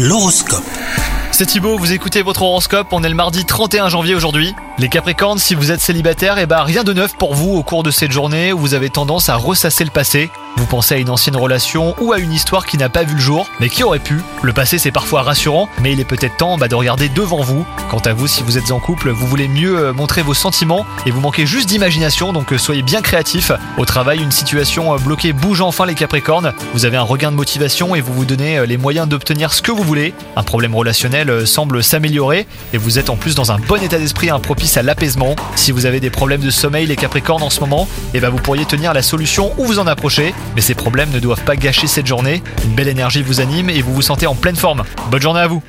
L'horoscope. C'est Thibaut, vous écoutez votre horoscope, on est le mardi 31 janvier aujourd'hui. Les Capricornes, si vous êtes célibataire, eh ben rien de neuf pour vous au cours de cette journée où vous avez tendance à ressasser le passé. Vous pensez à une ancienne relation ou à une histoire qui n'a pas vu le jour, mais qui aurait pu. Le passé c'est parfois rassurant, mais il est peut-être temps bah, de regarder devant vous. Quant à vous, si vous êtes en couple, vous voulez mieux euh, montrer vos sentiments et vous manquez juste d'imagination, donc euh, soyez bien créatif. Au travail, une situation euh, bloquée bouge enfin les Capricornes. Vous avez un regain de motivation et vous vous donnez les moyens d'obtenir ce que vous voulez. Un problème relationnel semble s'améliorer et vous êtes en plus dans un bon état d'esprit un propice à l'apaisement. Si vous avez des problèmes de sommeil les Capricornes en ce moment, eh ben vous pourriez tenir la solution ou vous en approcher, mais ces problèmes ne doivent pas gâcher cette journée. Une belle énergie vous anime et vous vous sentez en pleine forme. Bonne journée à vous